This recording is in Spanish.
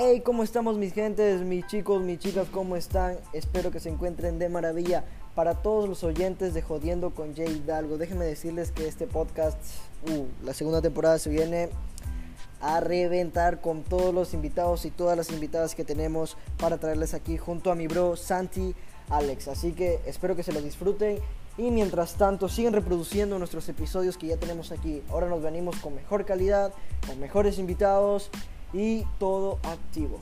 Hey, ¿cómo estamos mis gentes, mis chicos, mis chicas? ¿Cómo están? Espero que se encuentren de maravilla. Para todos los oyentes de Jodiendo con Jay Hidalgo, déjenme decirles que este podcast, uh, la segunda temporada se viene a reventar con todos los invitados y todas las invitadas que tenemos para traerles aquí junto a mi bro Santi Alex. Así que espero que se lo disfruten y mientras tanto siguen reproduciendo nuestros episodios que ya tenemos aquí. Ahora nos venimos con mejor calidad, con mejores invitados y todo activo.